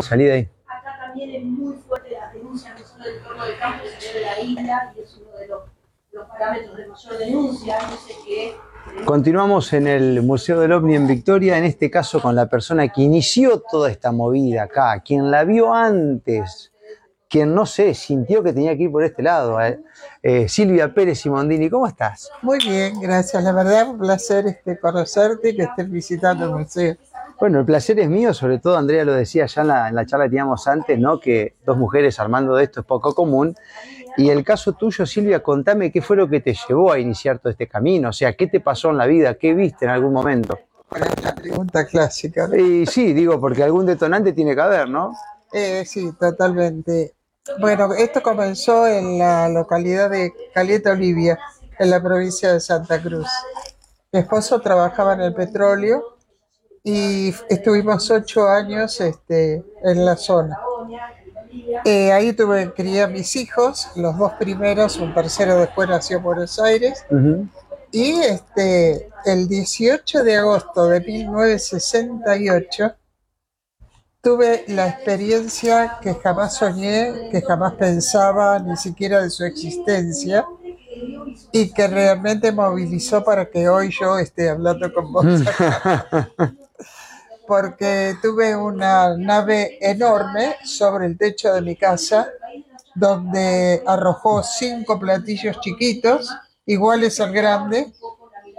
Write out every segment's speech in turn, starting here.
Salí de ahí. Acá también es muy fuerte la denuncia, no solo del pueblo de campo, sino de la isla, y es uno de los, los parámetros de mayor denuncia. No sé qué. Continuamos en el Museo del OVNI en Victoria, en este caso con la persona que inició toda esta movida acá, quien la vio antes, quien no sé, sintió que tenía que ir por este lado. eh. Eh, Silvia Pérez Simondini, ¿cómo estás? Muy bien, gracias. La verdad, un placer este, conocerte y que estés visitando el museo. Bueno, el placer es mío, sobre todo Andrea lo decía ya en la, en la charla que teníamos antes, ¿no? Que dos mujeres armando de esto es poco común. Y el caso tuyo, Silvia, contame qué fue lo que te llevó a iniciar todo este camino, o sea, qué te pasó en la vida, qué viste en algún momento. Bueno, la pregunta clásica. ¿no? Y sí, digo, porque algún detonante tiene que haber, ¿no? Eh, sí, totalmente. Bueno, esto comenzó en la localidad de Caleta Olivia, en la provincia de Santa Cruz. Mi esposo trabajaba en el petróleo y estuvimos ocho años este, en la zona. Eh, ahí tuve crié a mis hijos, los dos primeros, un tercero después nació en Buenos Aires. Ujú. Y este, el 18 de agosto de 1968 tuve la experiencia que jamás soñé, que jamás pensaba ni siquiera de su existencia y que realmente movilizó para que hoy yo esté hablando con vos. Porque tuve una nave enorme sobre el techo de mi casa donde arrojó cinco platillos chiquitos, iguales al grande,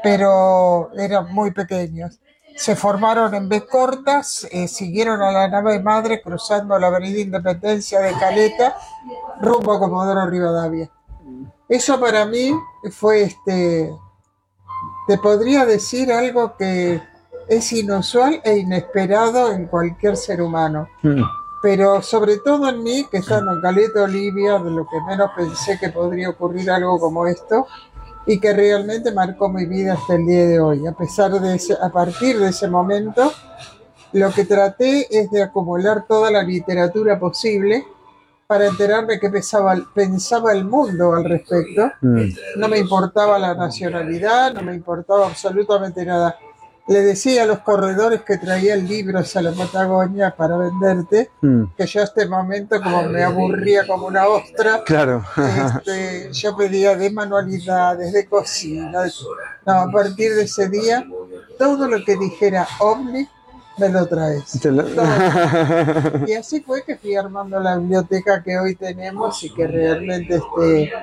pero eran muy pequeños. Se formaron en B cortas, eh, siguieron a la nave madre cruzando la avenida Independencia de Caleta, rumbo a Comodoro Rivadavia. Eso para mí fue este, te podría decir algo que es inusual e inesperado en cualquier ser humano Mm. pero sobre todo en mí, que estando en Caleta Olivia, de lo que menos pensé que podría ocurrir algo como esto, y que realmente marcó mi vida hasta el día de hoy. A pesar de ese, a partir de ese momento, lo que traté es de acumular toda la literatura posible para enterarme qué pensaba, pensaba el mundo al respecto. Mm. No me importaba la nacionalidad, no me importaba absolutamente nada. Le decía a los corredores que traían libros a la Patagonia para venderte, Mm. que yo a este momento, como me aburría como una ostra, Claro. este, yo pedía de manualidades, de cocina. de- No, a partir de ese día, todo lo que dijera ovni, me lo traes. Lo- Y así fue que fui armando la biblioteca que hoy tenemos y que realmente este,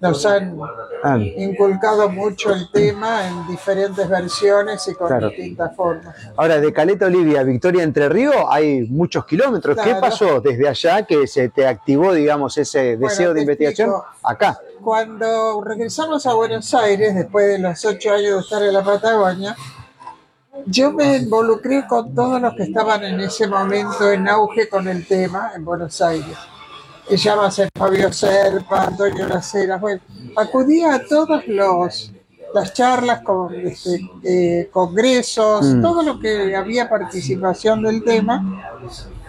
nos han Ah, inculcado mucho el tema en diferentes versiones y con Claro. distintas formas. Ahora, de Caleta Olivia a Victoria Entre Ríos hay muchos kilómetros. ¿Qué pasó desde allá que se te activó, digamos, ese deseo de investigación explico. acá? Cuando regresamos a Buenos Aires, después de los ocho años de estar en la Patagonia, yo me involucré con todos los que estaban en ese momento en auge con el tema en Buenos Aires. Que llámase Fabio Serpa, Antonio Laceras, bueno, acudía a todos los las charlas, con, este, eh, congresos, Mm. todo lo que había participación del tema,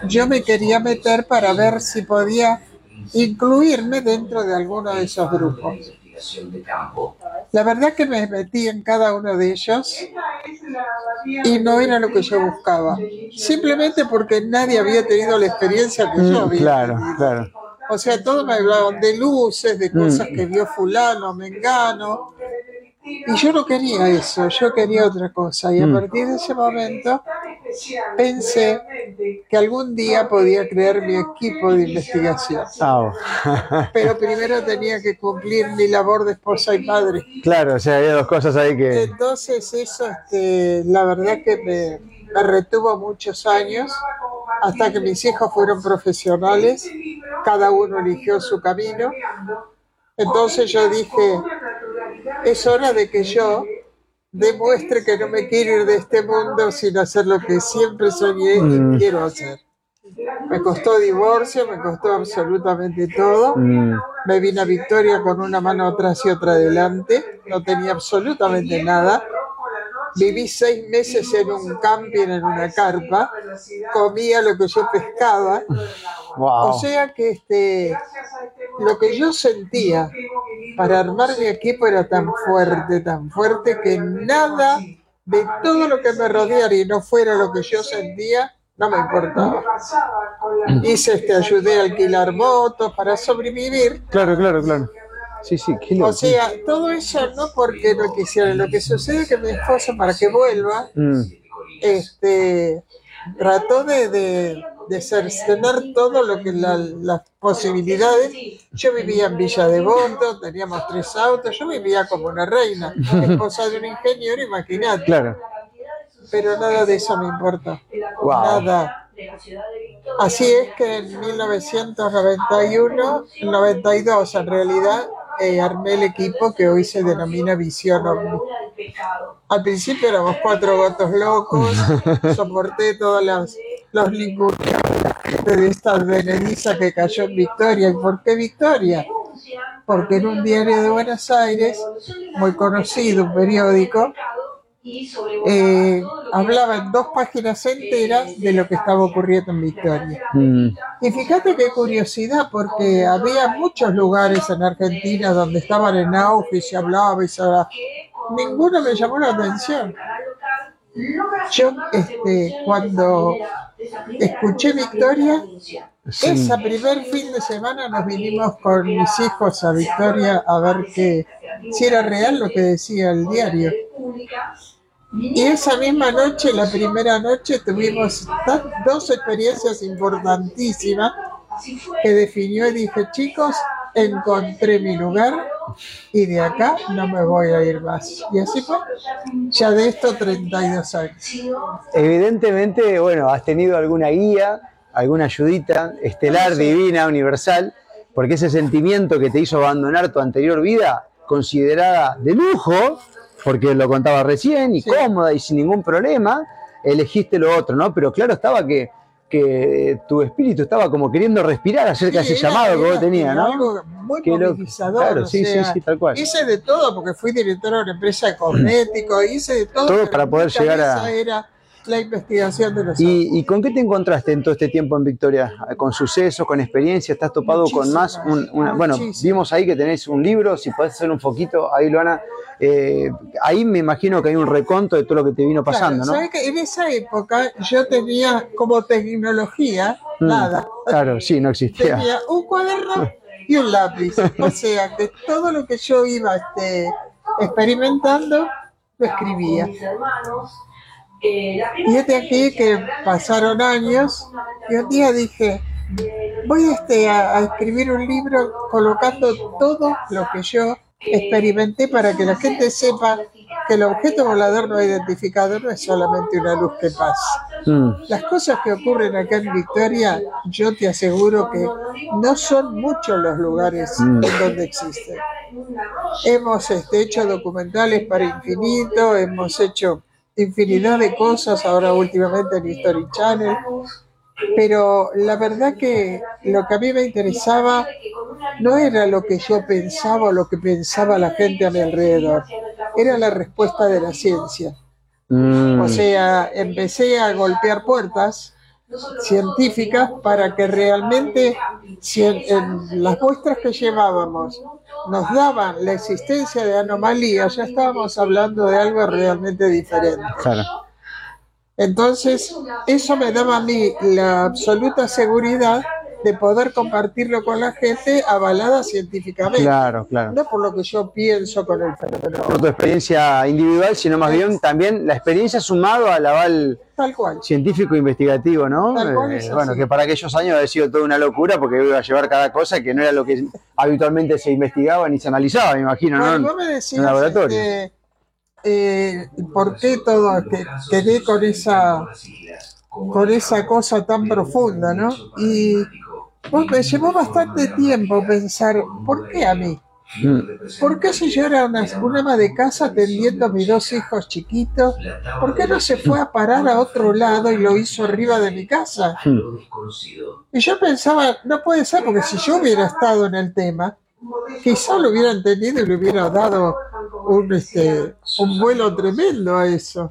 yo me quería meter para ver si podía incluirme dentro de alguno de esos grupos. La verdad que me metí en cada uno de ellos y no era lo que yo buscaba. Simplemente porque nadie había tenido la experiencia que yo Mm, había claro, tenido. claro. O sea, todos me hablaban de luces, de cosas Mm. que vio fulano, mengano. Y yo no quería eso, yo quería otra cosa. Y a Mm. partir de ese momento pensé que algún día podía crear mi equipo de investigación. Pero primero tenía que cumplir mi labor de esposa y madre. claro, o sea, había dos cosas ahí que... Entonces eso, este, la verdad que me, me retuvo muchos años hasta que mis hijos fueron profesionales, cada uno eligió su camino. Entonces yo dije, es hora de que yo demuestre que no me quiero ir de este mundo sin hacer lo que siempre soñé Mm. y quiero hacer. Me costó divorcio, me costó absolutamente todo. Mm, Me vine a Victoria con una mano atrás y otra adelante. No tenía absolutamente nada. Viví seis meses en un camping, en una carpa. Comía lo que yo pescaba. wow. O sea que este, lo que yo sentía para armar mi equipo era tan fuerte, tan fuerte que nada de todo lo que me rodeara y no fuera lo que yo sentía, no me importaba. Hice este, ayudé a alquilar motos para sobrevivir. Claro, claro, claro. Sí, sí, qué O sea, todo eso no porque no quisiera, lo que sucede es que mi esposa para que vuelva, Mm, este, trató de, de, de cercenar todo lo que la- las posibilidades. Yo vivía en Villa Devoto, teníamos tres autos, yo vivía como una reina, esposa de un ingeniero, imagínate. claro. Pero nada de eso me importa, Wow. nada. Así es que en 1991, 92 en realidad, eh, armé el equipo que hoy se denomina Visión. Al principio éramos cuatro gatos locos, soporté todas las los lingurios de esta advenediza que cayó en Victoria. ¿Y por qué Victoria? Porque en un diario de Buenos Aires, muy conocido, un periódico, eh, hablaba en dos páginas enteras de lo que estaba ocurriendo en Victoria. Mm, Y fíjate qué curiosidad, porque había muchos lugares en Argentina donde estaban en auge y se hablaba y se hablaba. Ninguno me llamó la atención. Yo, este, cuando escuché Victoria, sí. ese primer fin de semana nos vinimos con mis hijos a Victoria a ver que, si era real lo que decía el diario. Y esa misma noche, la primera noche, tuvimos dos experiencias importantísimas que definió y dije, chicos, encontré mi lugar y de acá no me voy a ir más. Y así fue. Ya de esto 32 años. Evidentemente, bueno, has tenido alguna guía, alguna ayudita estelar, divina, universal, porque ese sentimiento que te hizo abandonar tu anterior vida, considerada de lujo, porque lo contaba recién, y Sí. cómoda y sin ningún problema, elegiste lo otro, ¿no? Pero claro estaba que, que tu espíritu estaba como queriendo respirar acerca de ese era- llamado que vos tenías, ¿no? Algo muy loco. movilizador. Claro, sí, sí, sea, sí, tal cual. Hice de todo porque fui directora de una empresa de cosméticos, hice de todo. Todo para poder llegar a- era la investigación de los ¿Y, y con qué te encontraste en todo este tiempo en Victoria? ¿Con sucesos, con experiencia? ¿Estás topado con más? Un- una- bueno, vimos ahí que tenés un libro, si podés hacer un foquito, ahí Luana. eh, ahí me imagino que hay un reconto de todo lo que te vino pasando, Claro, ¿no? ¿sabes qué? En esa época yo tenía como tecnología Mm, nada. Claro, sí, no existía. Tenía un cuaderno y un lápiz. O sea que todo lo que yo iba este, experimentando lo escribía. Y este aquí que pasaron años y un día dije, voy este, a, a escribir un libro colocando todo lo que yo experimenté para que la gente sepa que el objeto volador no identificado no es solamente una luz que pasa. Mm, Las cosas que ocurren acá en Victoria, yo te aseguro que no son muchos los lugares Mm. en donde existen. Hemos este, hecho documentales para infinito, hemos hecho infinidad de cosas, ahora últimamente en History Channel, pero la verdad que lo que a mí me interesaba no era lo que yo pensaba o lo que pensaba la gente a mi alrededor, era la respuesta de la ciencia. mm, O sea, empecé a golpear puertas científicas para que realmente si en, en las muestras que llevábamos nos daban la existencia de anomalías, ya estábamos hablando de algo realmente diferente. claro. Entonces, eso me daba a mí la absoluta seguridad de poder compartirlo con la gente avalada científicamente. Claro, claro. No por lo que yo pienso con el fenómeno. Por tu experiencia individual, sino más bien también la experiencia sumado al aval Tal cual. científico investigativo, ¿no? Tal cual Eh, bueno, que para aquellos años había sido toda una locura porque iba a llevar cada cosa que no era lo que habitualmente se investigaba ni se analizaba, me imagino, Bueno, ¿no? vos me decías, en laboratorio. este, eh, ¿por qué todo que quedé con esa con esa cosa tan profunda, no? Y me llevó bastante tiempo pensar, ¿por qué a mí? ¿Por qué si yo era una, una ama de casa atendiendo a mis dos hijos chiquitos, ¿por qué no se fue a parar a otro lado y lo hizo arriba de mi casa? Y yo pensaba, no puede ser, porque si yo hubiera estado en el tema, quizá lo hubiera entendido y le hubiera dado un, este, un vuelo tremendo a eso.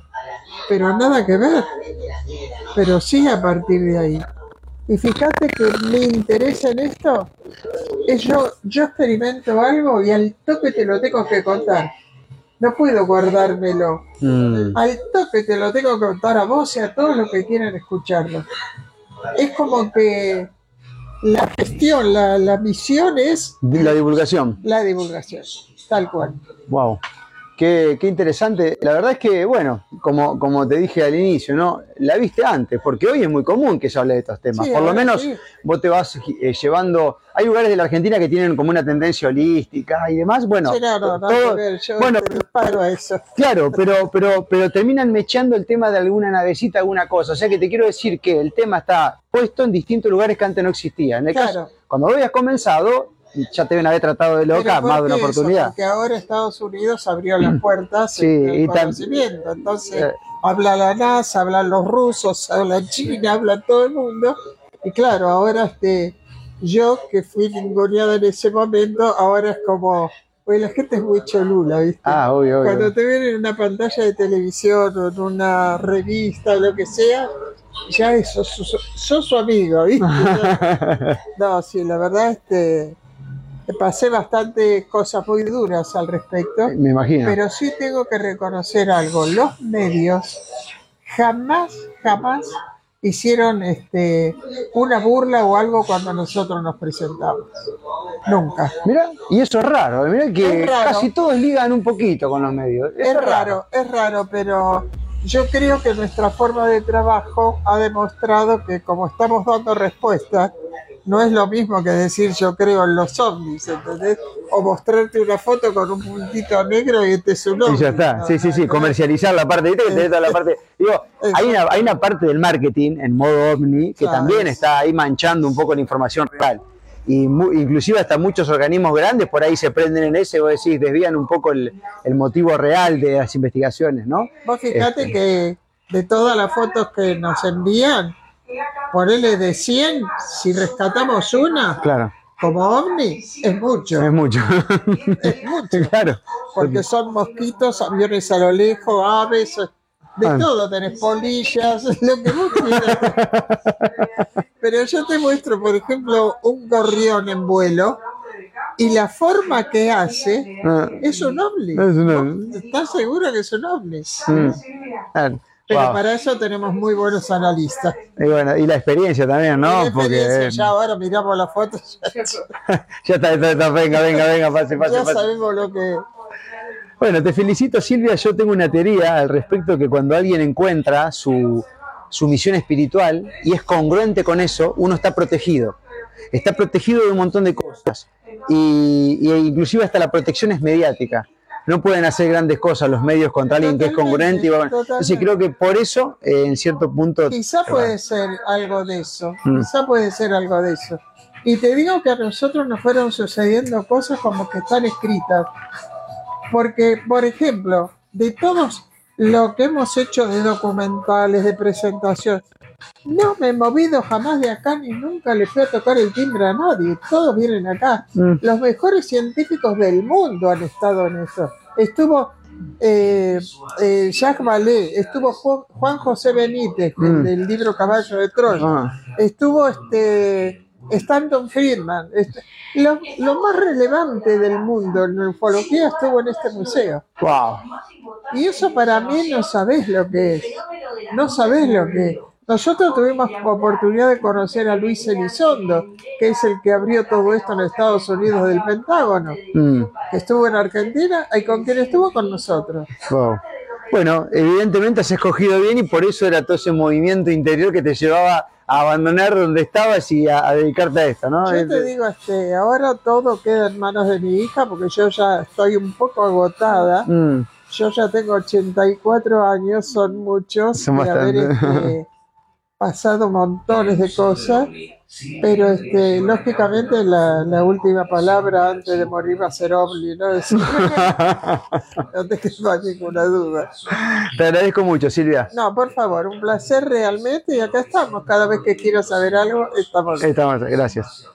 Pero nada que ver. Pero sí a partir de ahí. Y fíjate que mi interés en esto es yo, yo experimento algo y al toque te lo tengo que contar. no puedo guardármelo. Mm, Al tope te lo tengo que contar a vos y a todos los que quieran escucharlo. Es como que la gestión, la, la misión es la divulgación. la divulgación, tal cual. Wow. Qué, qué interesante. La verdad es que, bueno, como, como te dije al inicio, ¿no? La viste antes, porque hoy es muy común que se hable de estos temas. Sí, Por lo ahora menos sí. vos te vas eh, llevando. Hay lugares de la Argentina que tienen como una tendencia holística y demás. Bueno, Sí, todo- que ver, yo bueno, disparo a eso. Claro, pero, pero, pero terminan mechando el tema de alguna navecita, alguna cosa. O sea que te quiero decir que el tema está puesto en distintos lugares que antes no existían. En el Claro. caso, cuando habías comenzado, ya te deben haber tratado de loca más de ¿por una eso? oportunidad. Porque ahora Estados Unidos abrió las puertas Sí, en y conocimiento. Entonces, Eh. habla la NASA, hablan los rusos, habla China, habla todo el mundo. Y claro, ahora este, yo que fui ninguneada en ese momento, ahora es como, pues la gente es muy cholula, ¿viste? Ah, obvio, obvio. Cuando te ven en una pantalla de televisión o en una revista o lo que sea, ya eso, sos, sos su amigo, ¿viste? No, sí, la verdad, este, pasé bastante cosas muy duras al respecto, Me imagino. pero sí tengo que reconocer algo. Los medios jamás, jamás hicieron este, una burla o algo cuando nosotros nos presentamos. Nunca. Mirá, y eso es raro. Mirá que Es raro. casi todos ligan un poquito con los medios. Eso Es raro, es raro, pero yo creo que nuestra forma de trabajo ha demostrado que como estamos dando respuestas, no es lo mismo que decir yo creo en los ovnis, ¿entendés? O mostrarte una foto con un puntito negro y este es un ovni. Y ya está, sí, sí, sí, comercializar la parte, ¿viste? Que tenés toda la parte. Digo, hay una, hay una parte del marketing en modo ovni que también está ahí manchando un poco la información real. Y mu- inclusive hasta muchos organismos grandes por ahí se prenden en ese, vos decís, desvían un poco el, el motivo real de las investigaciones, ¿no? Vos fijate Este. que de todas las fotos que nos envían, ponele de 100, si rescatamos una Claro, como ovni, es mucho, es mucho. es mucho. claro. porque son mosquitos, aviones a lo lejos, aves, de Ah. todo, tenés polillas, lo que vos quieras. Pero yo te muestro, por ejemplo, un gorrión en vuelo y la forma que hace Ah, es un ovni. Es un ovni. ¿Estás seguro que es un ovni? mm, claro. Pero Wow. para eso tenemos muy buenos analistas. Y bueno, y la experiencia también, ¿no? la experiencia, Porque eh, ya ahora miramos las fotos, ya, ya está, está, está, venga, venga, venga, pase, pase, ya pase. sabemos lo que... Bueno, te felicito Silvia, yo tengo una teoría al respecto que cuando alguien encuentra su, su misión espiritual y es congruente con eso, uno está protegido. Está protegido de un montón de cosas. Y, y inclusive hasta la protección es mediática. No pueden hacer grandes cosas los medios contra alguien que es congruente. Y, bueno, entonces creo que por eso, eh, en cierto punto... Quizá puede ser algo de eso, Mm. quizá puede ser algo de eso. Y te digo que a nosotros nos fueron sucediendo cosas como que están escritas. Porque, por ejemplo, de todos lo que hemos hecho de documentales, de presentación, no me he movido jamás de acá ni nunca le fui a tocar el timbre a nadie. Todos vienen acá. Mm. Los mejores científicos del mundo han estado en eso. Estuvo eh, eh, Jacques Vallée, estuvo Juan, José Benítez, Mm. del libro Caballo de Troya, Ah, estuvo este, Stanton Friedman. Lo, lo más relevante del mundo en ufología estuvo en este museo. wow. Y eso para mí no sabés lo que es. No sabés lo que es. Nosotros tuvimos oportunidad de conocer a Luis Elizondo, que es el que abrió todo esto en Estados Unidos del Pentágono, Mm. que estuvo en Argentina y con quien estuvo con nosotros. Wow. Bueno, evidentemente has escogido bien y por eso era todo ese movimiento interior que te llevaba a abandonar donde estabas y a, a dedicarte a esto, ¿no? Yo te digo, este, ahora todo queda en manos de mi hija porque yo ya estoy un poco agotada. Mm, Yo ya tengo 84 años, son muchos, Son este, pasado montones de cosas, pero este, lógicamente la, la última palabra antes de morir va a ser Omni, ¿no? Es- no te ninguna duda. Te agradezco mucho, Silvia. No, por favor, un placer realmente y acá estamos. Cada vez que quiero saber algo, estamos. Estamos, gracias.